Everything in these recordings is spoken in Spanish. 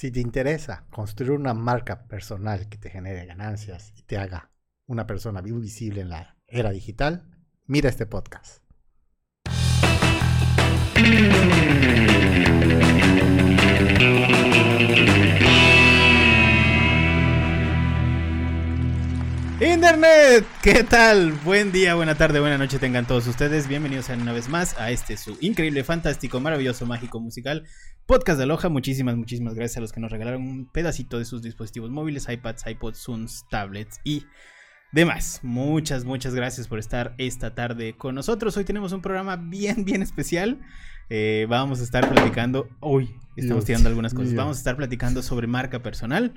Si te interesa construir una marca personal que te genere ganancias y te haga una persona visible en la era digital, mira este podcast. Internet, ¿qué tal? Buen día, buena tarde, buena noche tengan todos ustedes. Bienvenidos una vez más a este su increíble, fantástico, maravilloso, mágico, musical podcast de Aloha. Muchísimas, muchísimas gracias a los que nos regalaron un pedacito de sus dispositivos móviles, iPads, iPods, Zooms, tablets y demás. Muchas, muchas gracias por estar esta tarde con nosotros. Hoy tenemos un programa bien, bien especial. Eh, vamos a estar platicando. Hoy estamos tirando algunas cosas. Vamos a estar platicando sobre marca personal.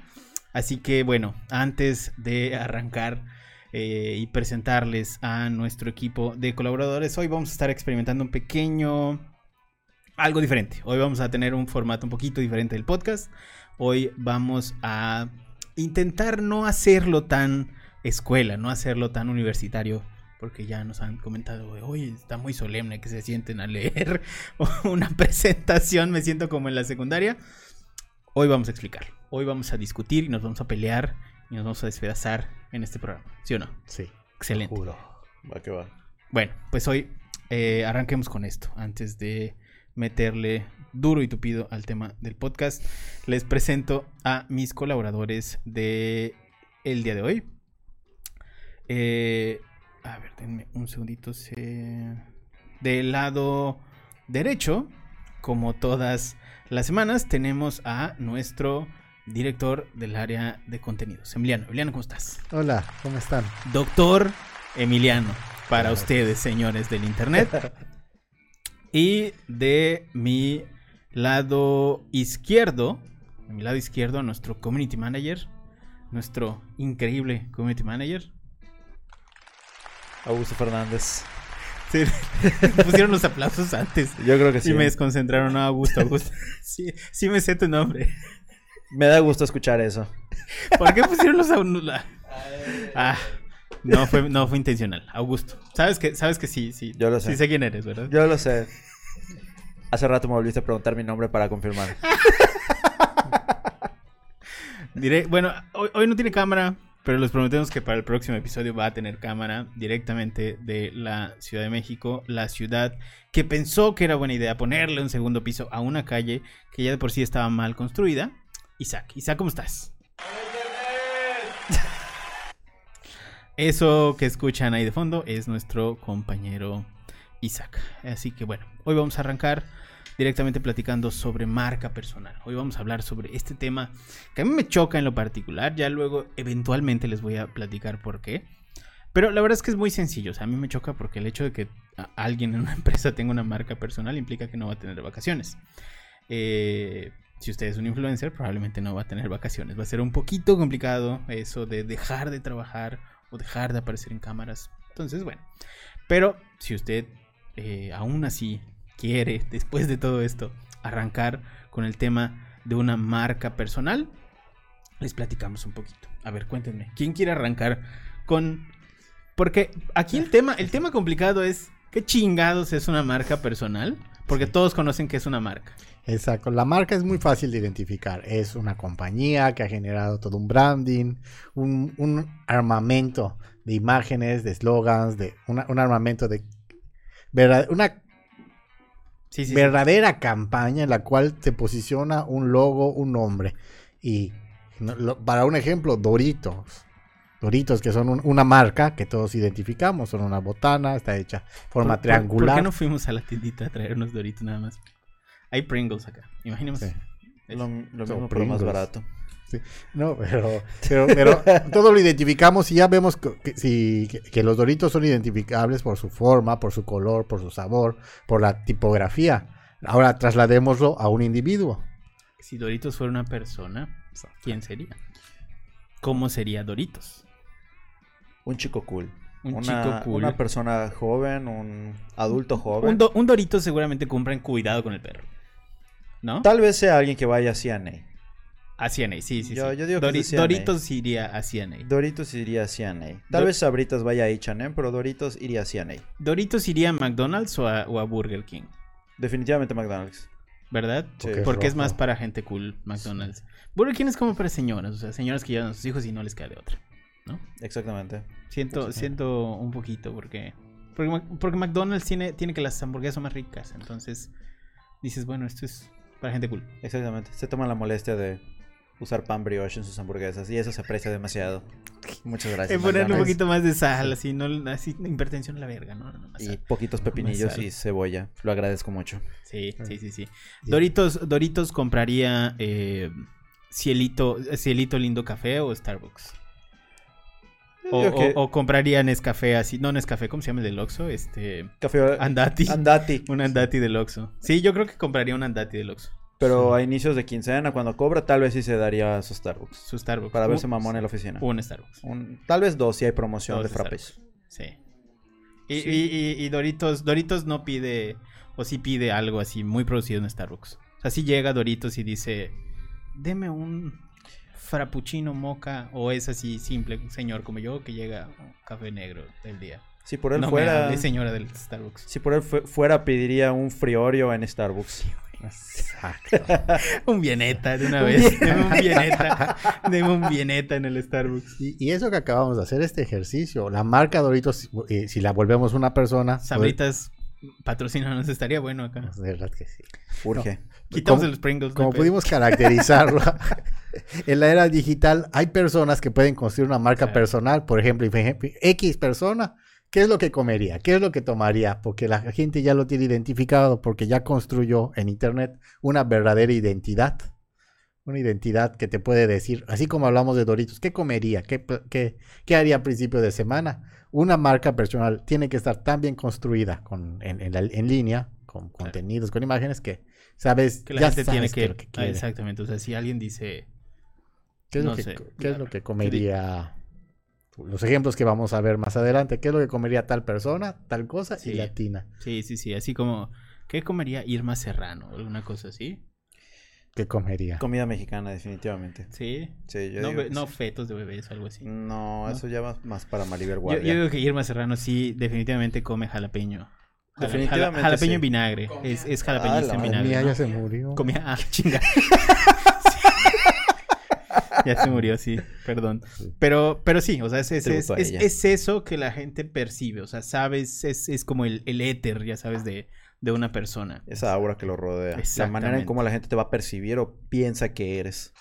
Así que bueno, antes de arrancar eh, y presentarles a nuestro equipo de colaboradores, hoy vamos a estar experimentando un pequeño... algo diferente. Hoy vamos a tener un formato un poquito diferente del podcast. Hoy vamos a intentar no hacerlo tan escuela, no hacerlo tan universitario porque ya nos han comentado, oye, está muy solemne que se sienten a leer una presentación, me siento como en la secundaria. Hoy vamos a explicar, hoy vamos a discutir y nos vamos a pelear y nos vamos a despedazar en este programa, ¿sí o no? Sí. Excelente. Juro. Va que va. Bueno, pues hoy eh, arranquemos con esto, antes de meterle duro y tupido al tema del podcast. Les presento a mis colaboradores de el día de hoy. Eh, a ver, denme un segundito. Se... Del lado derecho, como todas las semanas, tenemos a nuestro director del área de contenidos, Emiliano. Emiliano, ¿cómo estás? Hola, ¿cómo están? Doctor Emiliano, para ustedes, señores del Internet. y de mi lado izquierdo, de mi lado izquierdo, nuestro community manager, nuestro increíble community manager. Augusto Fernández. Sí, pusieron los aplausos antes. Yo creo que sí. Y me desconcentraron. No, Augusto, Augusto. Sí, sí me sé tu nombre. Me da gusto escuchar eso. ¿Por qué pusieron los? Ah, no fue, no fue intencional. Augusto. ¿Sabes que, sabes que sí, sí. Yo lo sé. Sí sé quién eres, ¿verdad? Yo lo sé. Hace rato me volviste a preguntar mi nombre para confirmar. Diré, bueno, hoy, hoy no tiene cámara, pero les prometemos que para el próximo episodio va a tener cámara directamente de la Ciudad de México, la ciudad que pensó que era buena idea ponerle un segundo piso a una calle que ya de por sí estaba mal construida. Isaac, Isaac, ¿cómo estás? Eso que escuchan ahí de fondo es nuestro compañero Isaac. Así que bueno, hoy vamos a arrancar directamente platicando sobre marca personal. Hoy vamos a hablar sobre este tema que a mí me choca en lo particular. Ya luego eventualmente les voy a platicar por qué. Pero la verdad es que es muy sencillo. O sea, a mí me choca porque el hecho de que alguien en una empresa tenga una marca personal implica que no va a tener vacaciones. Eh, si usted es un influencer, probablemente no va a tener vacaciones. Va a ser un poquito complicado eso de dejar de trabajar o dejar de aparecer en cámaras. Entonces, bueno. Pero si usted eh, aún así quiere, después de todo esto, arrancar con el tema de una marca personal, les platicamos un poquito. A ver, cuéntenme, ¿quién quiere arrancar con...? Porque aquí el tema, el tema complicado es, ¿qué chingados es una marca personal? Porque todos conocen que es una marca. Exacto, la marca es muy fácil de identificar. Es una compañía que ha generado todo un branding, un, un armamento de imágenes, de eslogans, de un armamento de verdad, una Sí, sí, verdadera sí. campaña en la cual te posiciona un logo, un nombre. Y lo, para un ejemplo, Doritos. Doritos, que son un, una marca que todos identificamos, son una botana, está hecha forma ¿Por, triangular. ¿Por qué no fuimos a la tiendita a traer unos Doritos nada más? Hay Pringles acá, imaginemos. Sí. Lo, lo mismo, pero más barato. Sí. No, pero, pero, pero todo lo identificamos y ya vemos que, que, si, que, que, los doritos son identificables por su forma, por su color, por su sabor, por la tipografía. Ahora trasladémoslo a un individuo. Si Doritos fuera una persona, ¿quién sería? ¿Cómo sería Doritos? Un chico cool. Un una, chico cool. Una persona joven, un adulto joven. Un, do, un Dorito seguramente compran cuidado con el perro. ¿No? Tal vez sea alguien que vaya a CNA. A CNA, sí, sí, yo, sí. Yo digo Dori que CNA. Doritos iría a CNA. Doritos iría a CNA. Tal Do vez Sabritas vaya a H&M, pero Doritos iría a CNA. ¿Doritos iría a McDonald's o a, o a Burger King? Definitivamente McDonald's. ¿verdad? Sí. Porque es Porque es rojo. más para gente cool, McDonald's. Burger King es como para señoras, o sea, señoras que llevan a sus hijos y no les queda de otra, ¿no? Exactamente. Siento, siento un poquito porque, porque McDonald's tiene, tiene que las hamburguesas son más ricas, entonces dices, bueno, esto es para gente cool. Exactamente. Se toman la molestia de usar pan brioche en sus hamburguesas y eso se aprecia demasiado. Muchas gracias. En ponerle un poquito más de sal, así, no, así, hipertensión a la verga, ¿no? No, Y poquitos pepinillos y cebolla. Lo agradezco mucho. Sí, sí, sí, sí. Sí. Doritos, Doritos compraría eh, Cielito, Cielito Lindo Café o Starbucks. O, que- o- o compraría Nescafé así, no Nescafé, ¿cómo se llama el del Oxxo? Este, Café Andati. Andati. Un Andati del Oxxo. Sí, yo creo que compraría un Andati del Oxxo. Pero a inicios de quincena, cuando cobra, tal vez sí se daría su Starbucks. Su Starbucks. Para verse Un- mamón en la oficina. Un Starbucks. Un- tal vez dos si hay promoción Dos de de frappes. Sí. Y, Sí. y- y- y Doritos, Doritos no pide, o sí pide algo así muy producido en Starbucks. O sea, sí llega Doritos y dice, deme un frappuccino moca, o es así simple, señor como yo que llega un café negro del día. Si por él no me fuera. hable, señora del Starbucks. Si por él fue- fuera, pediría un friorio en Starbucks. Exacto. Un bieneta de una vez. Deme un bieneta. Deme un bieneta en el Starbucks. Y, y eso que acabamos de hacer, este ejercicio, la marca Doritos, eh, si la volvemos una persona... Sabritas patrocinanos estaría bueno acá. pues, de verdad que sí. Urge. Quitamos el Pringles. no Como pudimos caracterizarlo, en la era digital hay personas que pueden construir una marca personal. Por ejemplo, X persona, ¿qué es lo que comería? ¿Qué es lo que tomaría? Porque la gente ya lo tiene identificado, porque ya construyó en Internet una verdadera identidad. Una identidad que te puede decir, así como hablamos de Doritos, ¿qué comería? ¿Qué, qué, qué haría a principio de semana? Una marca personal tiene que estar tan bien construida con, en, en la- en línea, con contenidos, con imágenes, que sabes, Que la ya gente tiene sabes que. lo ah, exactamente. O sea, si alguien dice. ¿Qué es, No lo, que, sé. qué es lo que comería? Los ejemplos que vamos a ver más adelante. ¿Qué es lo que comería tal persona, tal cosa Sí. y latina? Sí, sí, sí. Así como. ¿Qué comería Irma Serrano? ¿Alguna cosa así? ¿Qué comería? Comida mexicana, definitivamente. Sí. Sí, yo No, digo be- que no sí. fetos de bebés o algo así. No, ¿No? eso ya va más para Maribel Yo, Guardia. yo digo que Irma Serrano sí, definitivamente come jalapeño. Jala- Definitivamente jala- jalapeño sí. en vinagre. Es, es jalapeñista Ah, en vinagre. Mía ¿no? ya se murió. Comía. Ah, chinga. ya se murió, sí. Perdón. Sí. Pero, pero sí, o sea, es, es, es, eso que la gente percibe. O sea, sabes, es, es como el, el éter, ya sabes, de, de una persona. Esa aura que lo rodea. La manera en cómo la gente te va a percibir o piensa que eres.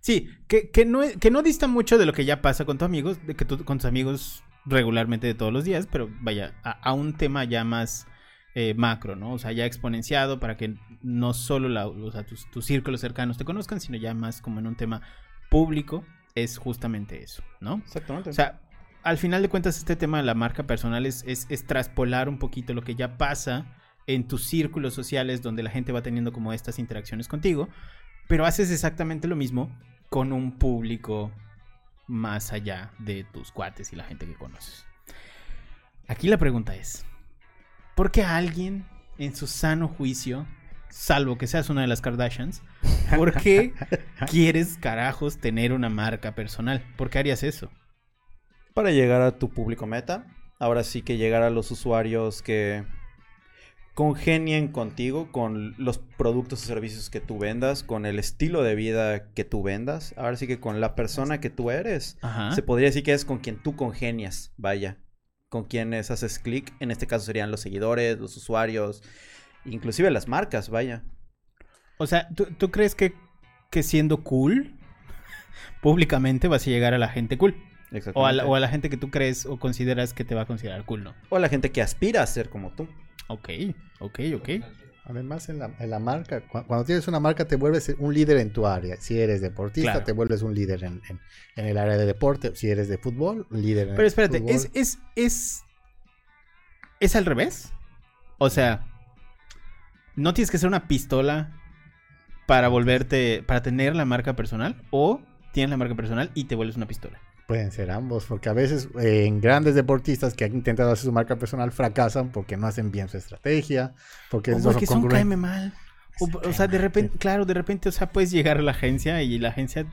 Sí, que, que, no, que no dista mucho de lo que ya pasa con tus amigos, de que tú con tus amigos regularmente de todos los días, pero vaya, a, a un tema ya más eh, macro, ¿no? O sea, ya exponenciado para que no solo la- o sea, tus, tus círculos cercanos te conozcan, sino ya más como en un tema público, es justamente eso, ¿no? Exactamente. O sea, al final de cuentas, este tema de la marca personal es, es, es traspolar un poquito lo que ya pasa en tus círculos sociales donde la gente va teniendo como estas interacciones contigo, pero haces exactamente lo mismo con un público más allá de tus cuates y la gente que conoces. Aquí la pregunta es, ¿por qué alguien en su sano juicio, salvo que seas una de las Kardashians, ¿por qué quieres carajos tener una marca personal? ¿Por qué harías eso? para llegar a tu público meta, ahora sí que llegar a los usuarios que congenien contigo, con los productos o servicios que tú vendas, con el estilo de vida que tú vendas, ahora sí que con la persona que tú eres. Ajá. Se podría decir que es con quien tú congenias, vaya. Con quienes haces clic, en este caso serían los seguidores, los usuarios, inclusive las marcas, vaya. O sea, ¿tú, tú crees que, que siendo cool, públicamente vas a llegar a la gente cool? O a, la, o a la gente que tú crees o consideras que te va a considerar cool, ¿no? O a la gente que aspira a ser como tú. Ok, ok, ok. Además, en la, en la marca, cu- cuando tienes una marca, te vuelves un líder en tu área. Si eres deportista, Claro. te vuelves un líder en, en- en el área de deporte. Si eres de fútbol, un líder en Pero el espérate, fútbol. ¿es, es, es, ¿es al revés? O sea, ¿no tienes que ser una pistola para volverte, para tener la marca personal? ¿O tienes la marca personal y te vuelves una pistola? Pueden ser ambos, porque a veces eh, en grandes deportistas que han intentado hacer su marca personal fracasan porque no hacen bien su estrategia, porque O porque son caeme mal. O, sea, de repente, claro, de repente, o sea, puedes llegar a la agencia y la agencia,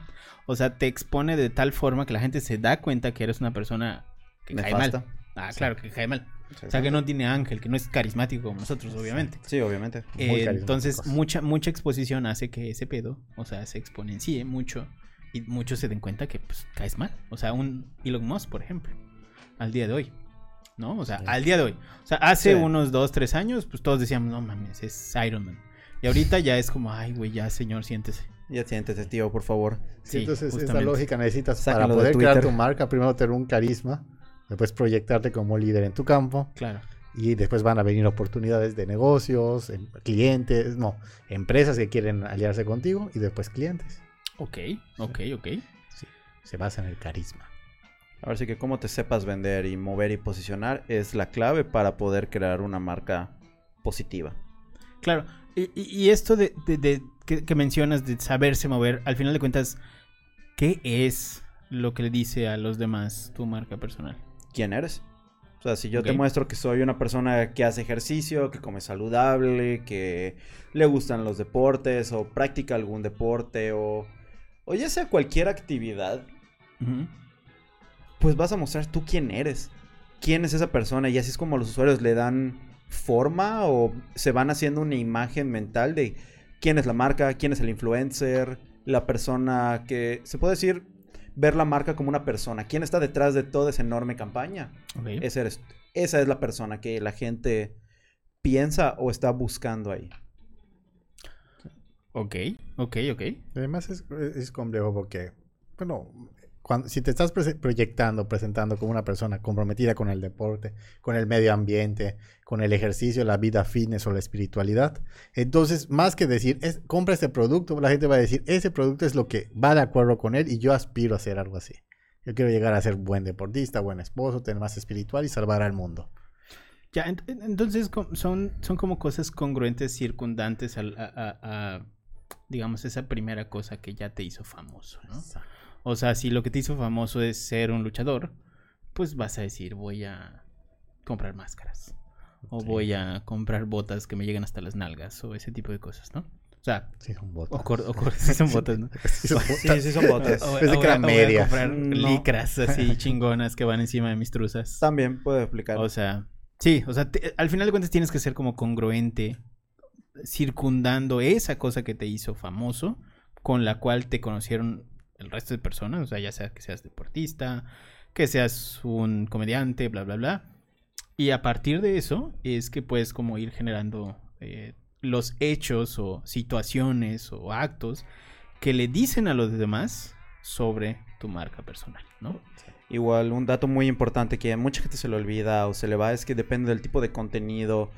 o sea, te expone de tal forma que la gente se da cuenta que eres una persona que cae mal. Ah, claro, que cae mal. O sea, que no tiene ángel, que no es carismático como nosotros, obviamente. Sí, obviamente. Eh, entonces, mucha, mucha exposición hace que ese pedo, o sea, se exponencie mucho y muchos se den cuenta que, pues, caes mal. O sea, un Elon Musk, por ejemplo, al día de hoy, ¿no? O sea, Sí. al día de hoy. O sea, hace Sí. unos dos, tres años, pues todos decíamos, no mames, es Iron Man. Y ahorita ya es como, ay, güey, ya, señor, siéntese. Ya siéntete, tío, por favor. Sí, entonces, esta justamente. lógica necesitas Sácalo para de poder crear tu marca, primero tener un carisma, después proyectarte como líder en tu campo Claro. y después van a venir oportunidades de negocios, em- clientes, no, empresas que quieren aliarse contigo y después clientes. Ok, ok, ok. Se basa en el carisma. Ahora sí que cómo te sepas vender y mover y posicionar es la clave para poder crear una marca positiva. Claro, y, y- y esto de, de- de- que, que mencionas de saberse mover, al final de cuentas, ¿qué es lo que le dice a los demás tu marca personal? ¿Quién eres? O sea, si yo te muestro que soy una persona que hace ejercicio, que come saludable, que le gustan los deportes o practica algún deporte o, o ya sea cualquier actividad, pues vas a mostrar tú quién eres. ¿Quién es esa persona? Y así es como los usuarios le dan forma o se van haciendo una imagen mental de quién es la marca, quién es el influencer, la persona que se puede decir ver la marca como una persona. ¿Quién está detrás de toda esa enorme campaña? Ok. Ese eres- esa es la persona que la gente piensa o está buscando ahí. Ok, ok, ok. Además es, es complejo porque, bueno, cuando, si te estás proyectando, presentando como una persona comprometida con el deporte, con el medio ambiente, con el ejercicio, la vida fitness o la espiritualidad, entonces más que decir, es, compra este producto, la gente va a decir, ese producto es lo que va de acuerdo con él y yo aspiro a hacer algo así. Yo quiero llegar a ser buen deportista, buen esposo, tener más espiritual y salvar al mundo. Ya, ent- entonces son, son como cosas congruentes, circundantes a, a- a, digamos, esa primera cosa que ya te hizo famoso, ¿no? O sea, si lo que te hizo famoso es ser un luchador, pues vas a decir, voy a comprar máscaras. O Sí. voy a comprar botas que me lleguen hasta las nalgas. O ese tipo de cosas, ¿no? O sea, Sí, son botas. o, o sí son botas, ¿no? Sí, son botas. Sí, sí son botas. O- Pensé o que voy a- eran o voy a medias. comprar No. licras así chingonas que van encima de mis truzas. También puede explicar. O sea, sí, o sea, te- al final de cuentas tienes que ser como congruente, circundando esa cosa que te hizo famoso, con la cual te conocieron el resto de personas, o sea, ya sea que seas deportista, que seas un comediante, bla, bla, bla. Y a partir de eso es que puedes como ir generando eh, los hechos o situaciones o actos que le dicen a los demás sobre tu marca personal, ¿no? Igual, un dato muy importante que a mucha gente se le olvida o se le va es que depende del tipo de contenido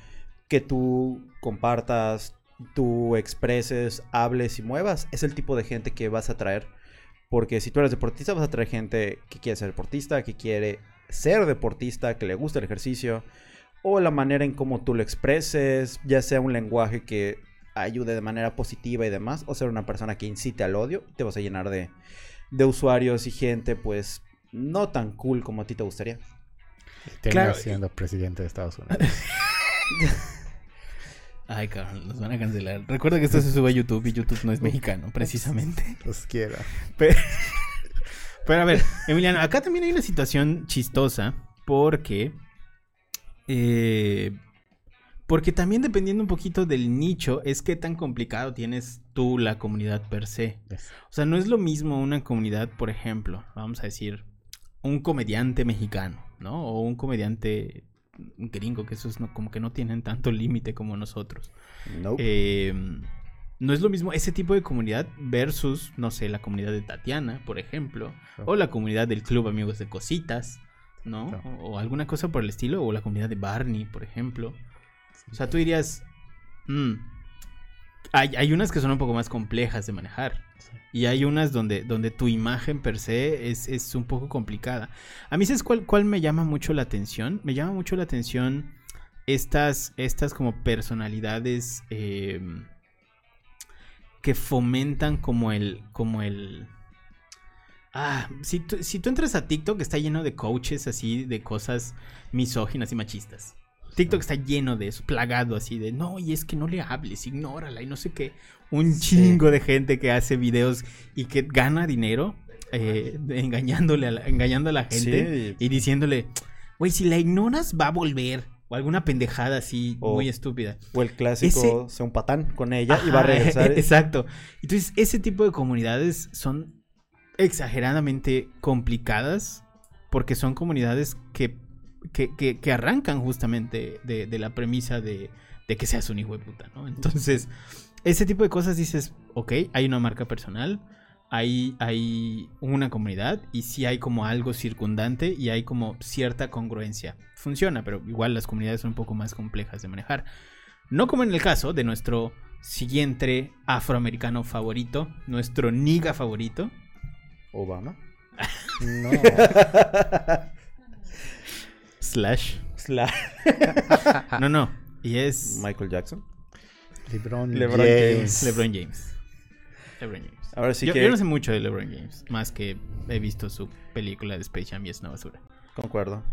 que tú compartas, tú expreses, hables y muevas, es el tipo de gente que vas a atraer. Porque si tú eres deportista, vas a atraer gente que quiere ser deportista, que quiere ser deportista, que le gusta el ejercicio, o la manera en cómo tú lo expreses, ya sea un lenguaje que ayude de manera positiva y demás, o ser una persona que incite al odio, te vas a llenar de, de usuarios y gente, pues, no tan cool como a ti te gustaría. Termina Claro, siendo presidente de Estados Unidos. Ay, cabrón, nos van a cancelar. Recuerda que esto se sube a YouTube y YouTube no es mexicano, precisamente. Los quiera. Pero, pero a ver, Emiliano, acá también hay una situación chistosa porque... eh, porque también dependiendo un poquito del nicho, es qué tan complicado tienes tú la comunidad per se. Yes. O sea, no es lo mismo una comunidad, por ejemplo, vamos a decir, un comediante mexicano, ¿no? O un comediante gringo, que esos no, como que no tienen tanto límite como nosotros. Nope. Eh, no es lo mismo ese tipo de comunidad versus, no sé, la comunidad de Tatiana, por ejemplo, o la comunidad del Club Amigos de Cositas, ¿no? O alguna cosa por el estilo, o la comunidad de Barney, por ejemplo. O sea, tú dirías, "Mm, hay, hay unas que son un poco más complejas de manejar. Y hay unas donde, donde tu imagen per se es, es un poco complicada. A mí, ¿sabes cuál, cuál me llama mucho la atención? Me llama mucho la atención estas, estas como personalidades eh, que fomentan como el, como el... Ah, si tú, si tú entras a TikTok está lleno de coaches así, de cosas misóginas y machistas. TikTok está lleno de eso, plagado así de, no, y es que no le hables, ignórala y no sé qué. Un Sí. chingo de gente que hace videos y que gana dinero eh, engañándole a la, engañando a la gente Sí. y diciéndole, Güey, si la ignoras, va a volver. O alguna pendejada así O- muy estúpida. O el clásico, Ese- sea un patán con ella y va a regresar. Exacto. Entonces, ese tipo de comunidades son exageradamente complicadas porque son comunidades que, que, que- que arrancan justamente de, de la premisa de, de que seas un hijo de puta, ¿no? Entonces, ese tipo de cosas dices, ok, hay una marca personal, hay, hay una comunidad y sí hay como algo circundante y hay como cierta congruencia. Funciona, pero igual las comunidades son un poco más complejas de manejar. No como en el caso de nuestro siguiente afroamericano favorito, nuestro niga favorito. Obama. No. Slash. Slash. No, no. Y es Michael Jackson. LeBron, LeBron James. James. LeBron James. LeBron James. Ahora sí yo, que yo no sé mucho de LeBron James, más que he visto su película de Space Jam y es una basura. concuerdo.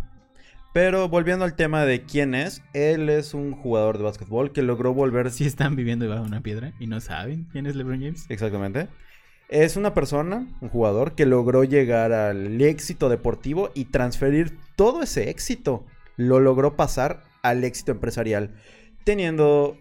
Pero volviendo al tema de quién es, él es un jugador de básquetbol que logró volver Si están viviendo debajo de una piedra y no saben quién es LeBron James. Exactamente. Es una persona, un jugador, que logró llegar al éxito deportivo y transferir todo ese éxito. Lo logró pasar al éxito empresarial. Teniendo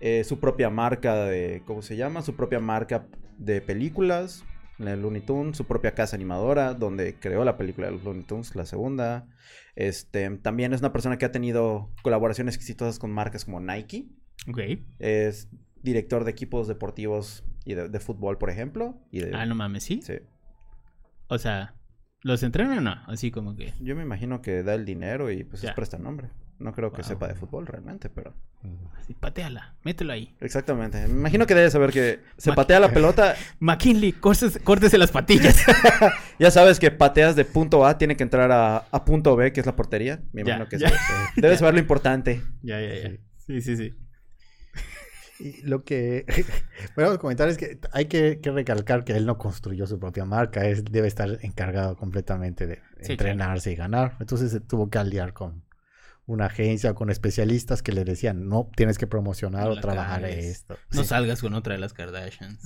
eh, su propia marca de. ¿Cómo se llama? Su propia marca de películas. La Looney Tunes, su propia casa animadora, donde creó la película de los Looney Tunes, la segunda. Este, también es una persona que ha tenido colaboraciones exitosas con marcas como Nike. Ok. Es director de equipos deportivos y de, de fútbol, por ejemplo. Y de, Ah, no mames, ¿sí? sí. O sea, ¿los entrenan o no? Así como que... Yo me imagino que da el dinero y pues Ya. es presta nombre. No creo que Wow. sepa de fútbol realmente, pero... Así, pateala, mételo ahí. Exactamente. Me imagino que debe saber que se Ma- patea la pelota. McKinley, córtese, córtese las patillas. Ya sabes que pateas de punto A, tiene que entrar a, a punto B, que es la portería. Me Ya, imagino que ya. sabes. Debes saber lo importante. ya, ya, ya. Sí, sí, sí. Y lo que podemos comentar es que hay que, que recalcar que él no construyó su propia marca, él debe estar encargado completamente de Sí, entrenarse y ganar. Entonces se tuvo que aliar con una agencia, con especialistas que le decían, no, tienes que promocionar o trabajar esto. No Sí. salgas con otra de las Kardashians.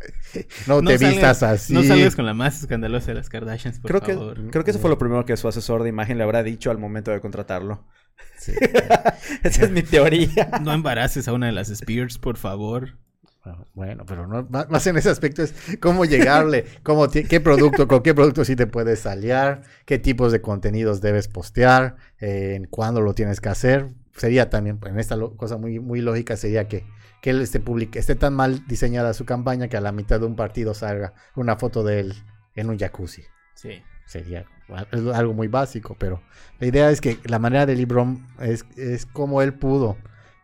No, No te salgas- vistas así. No salgas con la más escandalosa de las Kardashians, por Creo favor. que, creo que eso fue lo primero que su asesor de imagen le habrá dicho al momento de contratarlo. Sí. Esa es mi teoría. No embaraces a una de las Spears, por favor. Bueno, pero no, más, más en ese aspecto es cómo llegarle, cómo qué producto, con qué producto sí te puedes aliar, qué tipos de contenidos debes postear, eh, en cuándo lo tienes que hacer. Sería también, en esta cosa muy, muy lógica, sería que, que él esté, public- esté tan mal diseñada su campaña que a la mitad de un partido salga una foto de él en un jacuzzi. Sí. Sería algo muy básico, pero la idea es que la manera de LeBron es, es como él pudo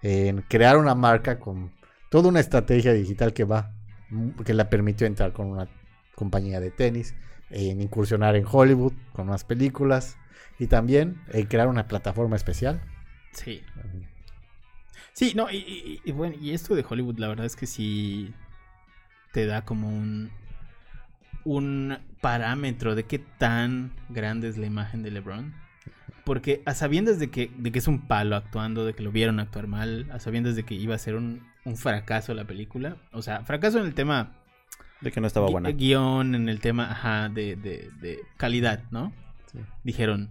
en crear una marca con toda una estrategia digital que va, que le permitió entrar con una compañía de tenis, en incursionar en Hollywood con unas películas y también en crear una plataforma especial. Sí. Sí, no, y, y- y bueno, y esto de Hollywood, la verdad es que sí te da como un un parámetro de qué tan grande es la imagen de LeBron. Porque a sabiendas de que, de que es un palo actuando, de que lo vieron actuar mal, a sabiendas de que iba a ser un, un fracaso la película, o sea, fracaso en el tema De que no estaba buena. guion, en el tema, ajá, de, de, de calidad, ¿no? Sí. Dijeron,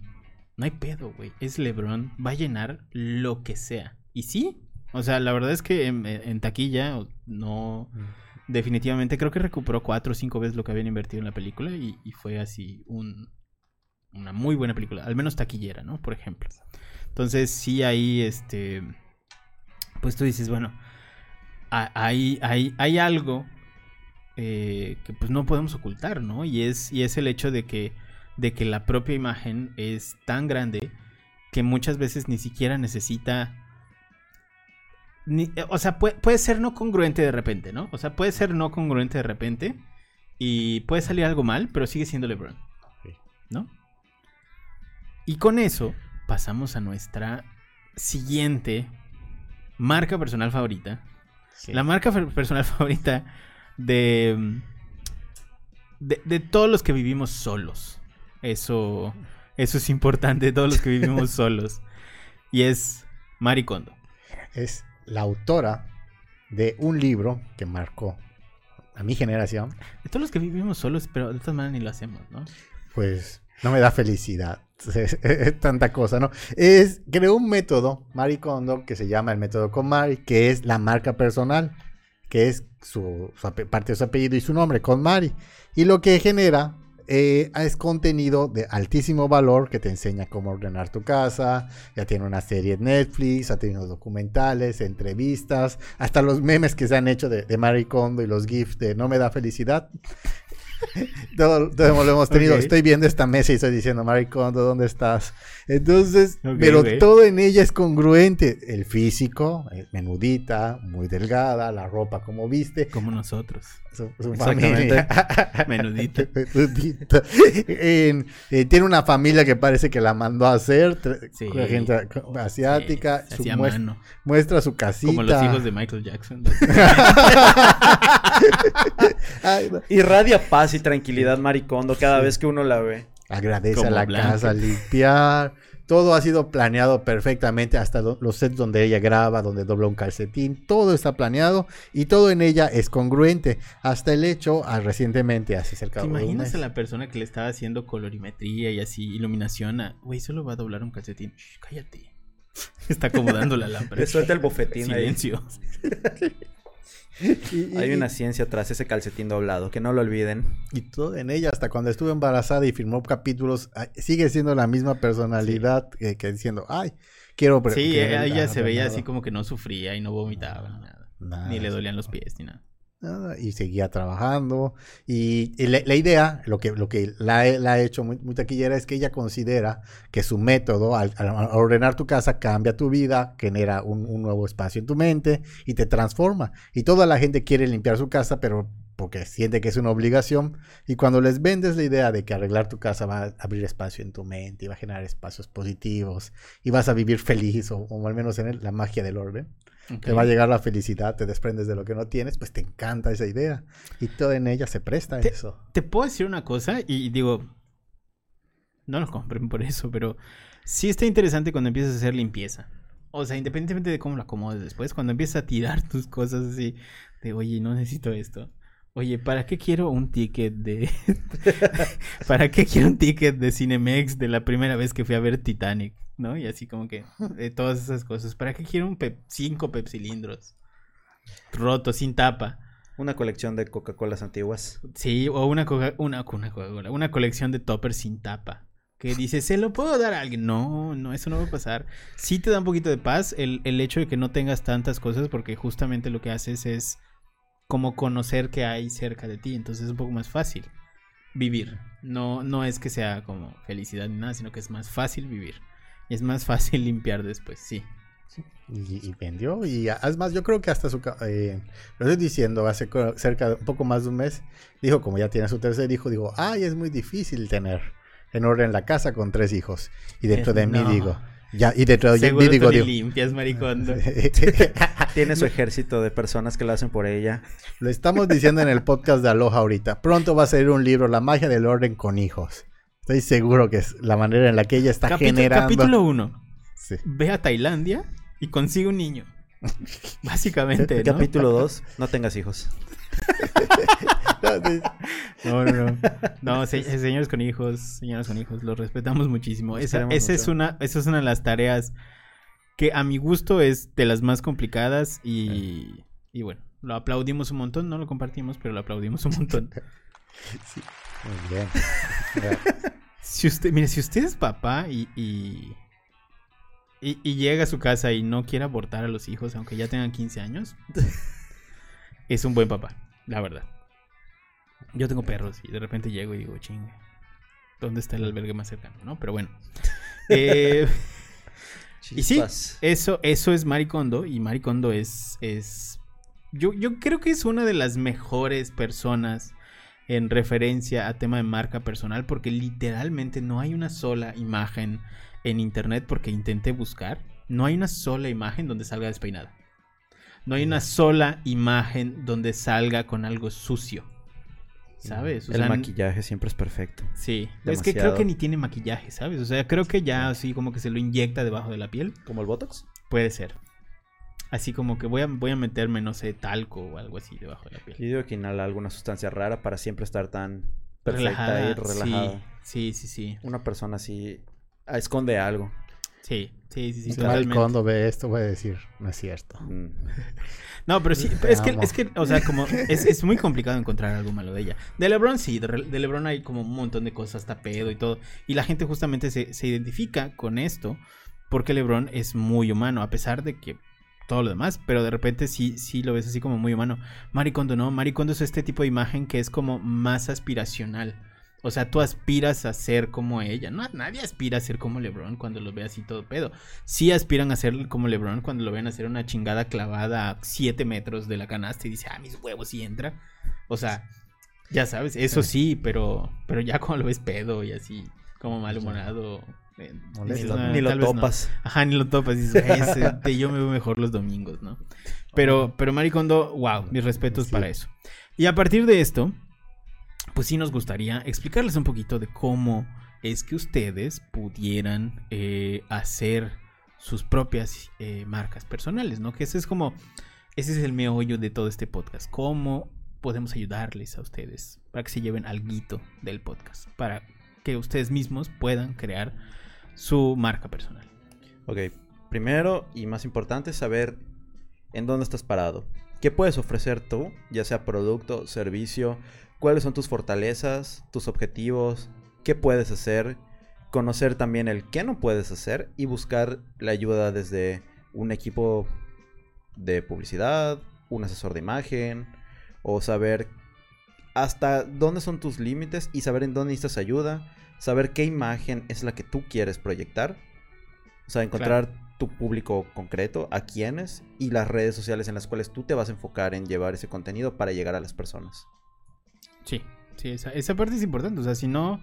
no hay pedo, güey, es LeBron, va a llenar lo que sea. Y sí, o sea, la verdad es que en, en taquilla no, definitivamente creo que recuperó cuatro o cinco veces lo que habían invertido en la película y, y fue así un, una muy buena película, al menos taquillera, ¿no? Por ejemplo. Entonces sí ahí, este, pues tú dices, bueno, ha- hay, hay, hay algo eh, que pues no podemos ocultar, ¿no? Y es, y es el hecho de que, de que la propia imagen es tan grande que muchas veces ni siquiera necesita ni- o sea, puede, puede ser no congruente de repente, ¿no? O sea, puede ser no congruente de repente y puede salir algo mal, pero sigue siendo LeBron. ¿no? Y con eso pasamos a nuestra siguiente marca personal favorita. Sí. La marca personal favorita de, de de todos los que vivimos solos. Eso eso es importante, todos los que vivimos solos. Y es Marie Kondo. Es la autora de un libro que marcó a mi generación, De todos los que vivimos solos, pero de todas maneras ni lo hacemos, ¿no? pues no me da felicidad. Es tanta cosa, ¿no? Es, creó un método, Mari Kondo, que se llama el método KonMari, que es la marca personal, que es su, parte de su apellido y su nombre, KonMari. Y lo que genera eh, es contenido de altísimo valor que te enseña cómo ordenar tu casa. Ya tiene una serie en Netflix, ha tenido documentales, entrevistas, hasta los memes que se han hecho de, de Marie Kondo y los GIFs de No me da felicidad. todo, todo lo hemos tenido. Estoy viendo esta mesa y estoy diciendo, Marie Kondo, ¿dónde estás? Entonces, Ok, pero todo en ella es congruente. El físico, eh, menudita, muy delgada, la ropa como viste, Como nosotros. Su, su Exactamente. familia. Menudita. Menudita. En- eh, tiene una familia que parece que la mandó a hacer, Sí. gente asiática, Sí, su muestra, mano. muestra su casita. Como los hijos de Michael Jackson. Ay, no. Irradia paz y tranquilidad Maricondo cada vez que uno la ve. Agradece Como a la Blanca. casa, limpiar. Todo ha sido planeado perfectamente, hasta lo- los sets donde ella graba, donde dobla un calcetín, todo está planeado y todo en ella es congruente. Hasta el hecho, ah, recientemente, hace cerca ¿Te de un imaginas a la persona que le estaba haciendo colorimetría y así iluminación a, güey, solo va a doblar un calcetín? Shh, cállate. Está acomodando la lámpara. Le suelta el bofetín. Silencio. y- Hay y- una ciencia tras ese calcetín doblado, que no lo olviden. Y todo en ella, hasta cuando estuvo embarazada y firmó capítulos, sigue siendo la misma personalidad que, que diciendo, ay, quiero... Sí, ella ah, se veía nada, así como que no sufría y no vomitaba nada, Ni le dolían los pies ni nada. Nada, y seguía trabajando. Y, y la, la idea, lo que, lo que la, la ha hecho muy, muy taquillera es que ella considera que su método, al, al ordenar tu casa, cambia tu vida, genera un, un nuevo espacio en tu mente y te transforma. Y toda la gente quiere limpiar su casa, pero porque siente que es una obligación. Y cuando les vendes la idea de que arreglar tu casa va a abrir espacio en tu mente y va a generar espacios positivos y vas a vivir feliz, o, o al menos en el- la magia del orden, Te va a llegar la felicidad, te desprendes de lo que no tienes, pues te encanta esa idea. Y todo en ella se presta a eso. Te puedo decir una cosa y digo, no lo compren por eso, pero sí está interesante cuando empiezas a hacer limpieza. O sea, independientemente de cómo lo acomodes después, cuando empiezas a tirar tus cosas así, de oye, no necesito esto. Oye, ¿para qué quiero un ticket de... ¿Para qué quiero un ticket de Cinemex de la primera vez que fui a ver Titanic? ¿No? Y así como que, de todas esas cosas. ¿Para qué quiero un pep- cinco pepsilindros? Rotos, sin tapa. Una colección de Coca-Colas antiguas. Sí, o una coca, una, una Coca-Cola, una colección de toppers sin tapa. Que dice, ¿se lo puedo dar a alguien? No, no, eso no va a pasar. Sí te da un poquito de paz el, el hecho de que no tengas tantas cosas, porque justamente lo que haces es como conocer que hay cerca de ti. Entonces es un poco más fácil vivir. No, no es que sea como felicidad ni nada, sino que es más fácil vivir. Y es más fácil limpiar después, sí. Y, y vendió. Y además, yo creo que hasta su. eh, lo estoy diciendo, hace cerca de un poco más de un mes. Dijo, como ya tiene su tercer hijo, digo, ay, es muy difícil tener en orden la casa con tres hijos. Y dentro de mí No. digo, ya, y dentro de Seguro digo, tú ni digo. limpias, maricondo. Tiene su ejército de personas que lo hacen por ella. Lo estamos diciendo en el podcast de Aloha ahorita. Pronto va a salir un libro, La magia del orden con hijos. Estoy seguro que es la manera en la que ella está generando. Capítulo 1. Sí. Ve a Tailandia y consigue un niño. Básicamente, ¿no? Capítulo 2. No tengas hijos. No, no, no. No, se- señores con hijos, señoras con hijos, los respetamos muchísimo. Los Esa, es mucho. una, esa es una de las tareas que a mi gusto es de las más complicadas y, y bueno, lo aplaudimos un montón, no lo compartimos, pero lo aplaudimos un montón. Muy bien. Si usted, mire, si usted es papá y, y, y- y llega a su casa y no quiere abortar a los hijos, aunque ya tengan 15 años, es un buen papá, la verdad. Yo tengo perros y de repente llego y digo, chingue, ¿dónde está el albergue más cercano? ¿No? Pero bueno. Eh, y sí, eso, eso es Maricondo y Maricondo es, es yo, yo creo que es una de las mejores personas en referencia a tema de marca personal porque literalmente no hay una sola imagen en internet porque intenté buscar, no hay una sola imagen donde salga despeinada. No hay una sola imagen donde salga con algo sucio. ¿Sabes? O El sea, maquillaje siempre es perfecto. Sí, es que creo que ni tiene maquillaje, ¿sabes? O sea, creo que ya así como que se lo inyecta debajo de la piel. ¿Como el Botox? Puede ser. Así como que voy a, voy a meterme, no sé, talco o algo así debajo de la Yo piel. digo que inhala alguna sustancia rara para siempre estar tan perfecta y Relajada, relajada. Sí, sí, sí, sí. Una persona así esconde algo. Sí, sí, sí, sí, cuando ve esto voy a decir, no es cierto. Mm. No, pero sí, pero es que, es que, o sea, como es, es muy complicado encontrar algo malo de ella. De LeBron sí, de LeBron hay como un montón de cosas, hasta pedo y todo. Y la gente justamente se, se identifica con esto porque LeBron es muy humano, a pesar de que todo lo demás, pero de repente sí, sí lo ves así como muy humano. Maricondo no, Maricondo es este tipo de imagen que es como más aspiracional. O sea, tú aspiras a ser como ella. No, nadie aspira a ser como LeBron cuando lo ve así todo pedo. Sí aspiran a ser como LeBron cuando lo ven hacer una chingada clavada a 7 metros de la canasta y dice, ah, mis huevos y entra. O sea, ya sabes, eso sí, pero, pero ya cuando lo ves pedo y así, como malhumorado. eh, dices, lo, "Ah, ni lo vez no". topas. Ajá, ni lo topas. Dices, "Ay, ese- te- yo me veo mejor los domingos, ¿no? Pero, pero Maricondo, wow, mis respetos Sí. para eso. Y a partir de esto, pues sí nos gustaría explicarles un poquito de cómo es que ustedes pudieran eh, hacer sus propias eh, marcas personales, ¿no? Que ese es como, ese es el meollo de todo este podcast. ¿Cómo podemos ayudarles a ustedes para que se lleven alguito del podcast? Para que ustedes mismos puedan crear su marca personal. Ok, primero y más importante, saber en dónde estás parado. ¿Qué puedes ofrecer tú, ya sea producto, servicio? ¿Cuáles son tus fortalezas, tus objetivos? ¿Qué puedes hacer? Conocer también el qué no puedes hacer y buscar la ayuda desde un equipo de publicidad, un asesor de imagen o saber hasta dónde son tus límites y saber en dónde necesitas ayuda, saber qué imagen es la que tú quieres proyectar. O sea, encontrar tu público concreto, a quiénes y las redes sociales en las cuales tú te vas a enfocar en llevar ese contenido para llegar a las personas. Sí, sí, esa, esa parte es importante. O sea, si no.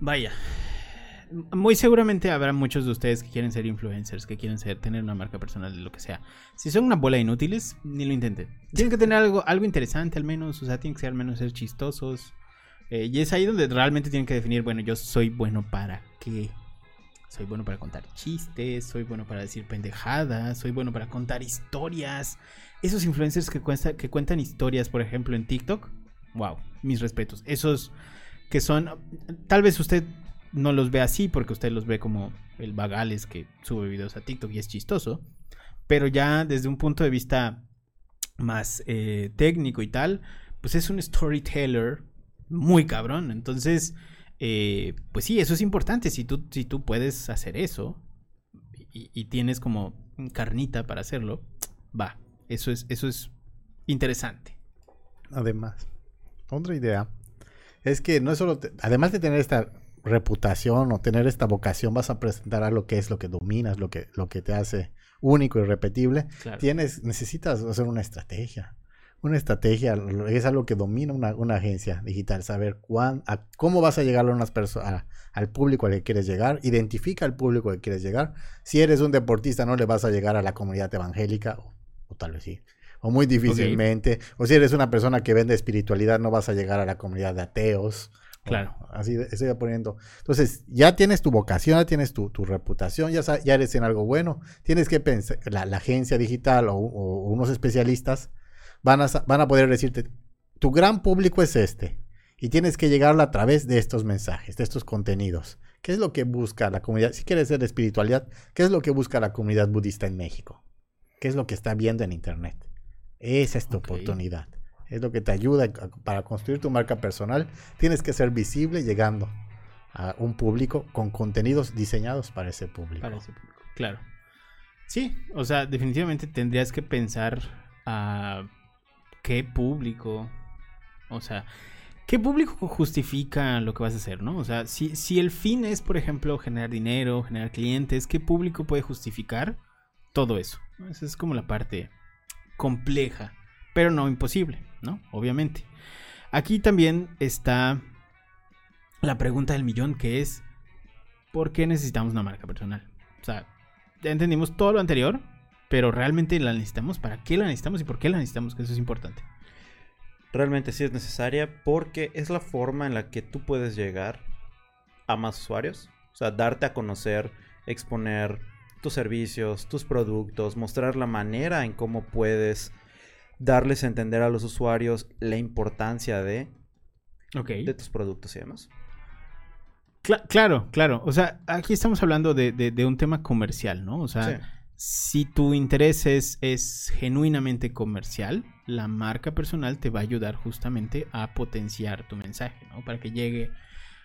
Vaya. Muy seguramente habrá muchos de ustedes que quieren ser influencers, que quieren ser, tener una marca personal de lo que sea. Si son una bola de inútiles, ni lo intenten. Tienen que tener algo, algo interesante al menos, o sea, tienen que ser al menos ser chistosos. Eh, y es ahí donde realmente tienen que definir, bueno, yo soy bueno para qué. Soy bueno para contar chistes, soy bueno para decir pendejadas, soy bueno para contar historias. Esos influencers que, cuesta- que cuentan historias, por ejemplo, en TikTok, wow, mis respetos. Esos que son, tal vez usted no los ve así porque usted los ve como el Bagales que sube videos a TikTok y es chistoso, pero ya desde un punto de vista más eh, técnico y tal, pues es un storyteller muy cabrón. Entonces, eh, pues sí, eso es importante. Si tú, si tú puedes hacer eso y, y tienes como carnita para hacerlo, va. Eso es, eso es interesante. Además, otra idea es que no es solo, te- además de tener esta reputación o tener esta vocación, vas a presentar a lo que es lo que dominas, lo que, lo que te hace único y repetible. Claro. Tienes, necesitas hacer una estrategia. Una estrategia es algo que domina una, una agencia digital, saber cuán, a- cómo vas a llegar a unas personas, al público al que quieres llegar, identifica al público al que quieres llegar. Si eres un deportista, no le vas a llegar a la comunidad evangélica, o, o tal vez sí, o muy difícilmente. O si eres una persona que vende espiritualidad, no vas a llegar a la comunidad de ateos. Claro. así estoy poniendo. Entonces, ya tienes tu vocación, ya tienes tu, tu reputación, ya, ya eres en algo bueno. Tienes que pensar, la, la agencia digital o, o unos especialistas van a, van a poder decirte, tu gran público es este. Y tienes que llegarlo a través de estos mensajes, de estos contenidos. ¿Qué es lo que busca la comunidad? Si quieres ser espiritualidad, ¿qué es lo que busca la comunidad budista en México? ¿Qué es lo que está viendo en Internet? Esa es tu oportunidad. Es lo que te ayuda a- para construir tu marca personal. Tienes que ser visible llegando a un público con contenidos diseñados para ese público. Para ese público. Claro. Sí, o sea, definitivamente tendrías que pensar a qué público, o sea, qué público justifica lo que vas a hacer, ¿no? O sea, si, si el fin es, por ejemplo, generar dinero, generar clientes, ¿qué público puede justificar todo eso? Esa es como la parte compleja, pero no imposible, ¿no? Obviamente. Aquí también está la pregunta del millón, que es, ¿por qué necesitamos una marca personal? O sea, ya entendimos todo lo anterior, pero realmente la necesitamos. ¿Para qué la necesitamos y por qué la necesitamos? Que eso es importante. Realmente sí es necesaria porque es la forma en la que tú puedes llegar a más usuarios. O sea, darte a conocer, exponer tus servicios, tus productos, mostrar la manera en cómo puedes darles a entender a los usuarios la importancia de Ok. de tus productos y demás. Cla- claro, claro. O sea, aquí estamos hablando de, de- de un tema comercial, ¿no? O sea, Sí. si tu interés es, es genuinamente comercial, la marca personal te va a ayudar justamente a potenciar tu mensaje, ¿no? Para que llegue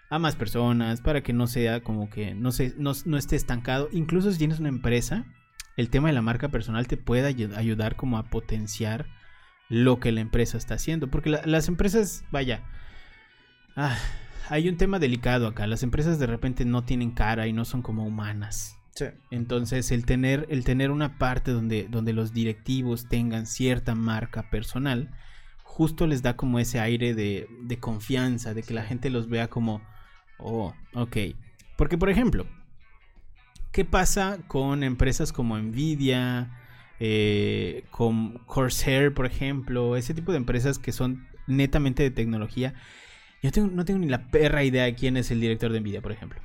a más personas, para que no sea como que no, se, no, no esté estancado. Incluso si tienes una empresa, el tema de la marca personal te puede ayu- ayudar como a potenciar lo que la empresa está haciendo. Porque la- las empresas, vaya, ah, hay un tema delicado acá. Las empresas de repente no tienen cara y no son como humanas. Sí. Entonces, el tener, el tener una parte donde, donde los directivos tengan cierta marca personal, justo les da como ese aire de, de confianza, de que la gente los vea como, oh, ok. Porque, por ejemplo, ¿qué pasa con empresas como Nvidia, eh, con Corsair, por ejemplo? Ese tipo de empresas que son netamente de tecnología. Yo tengo- no tengo ni la perra idea de quién es el director de Nvidia, por ejemplo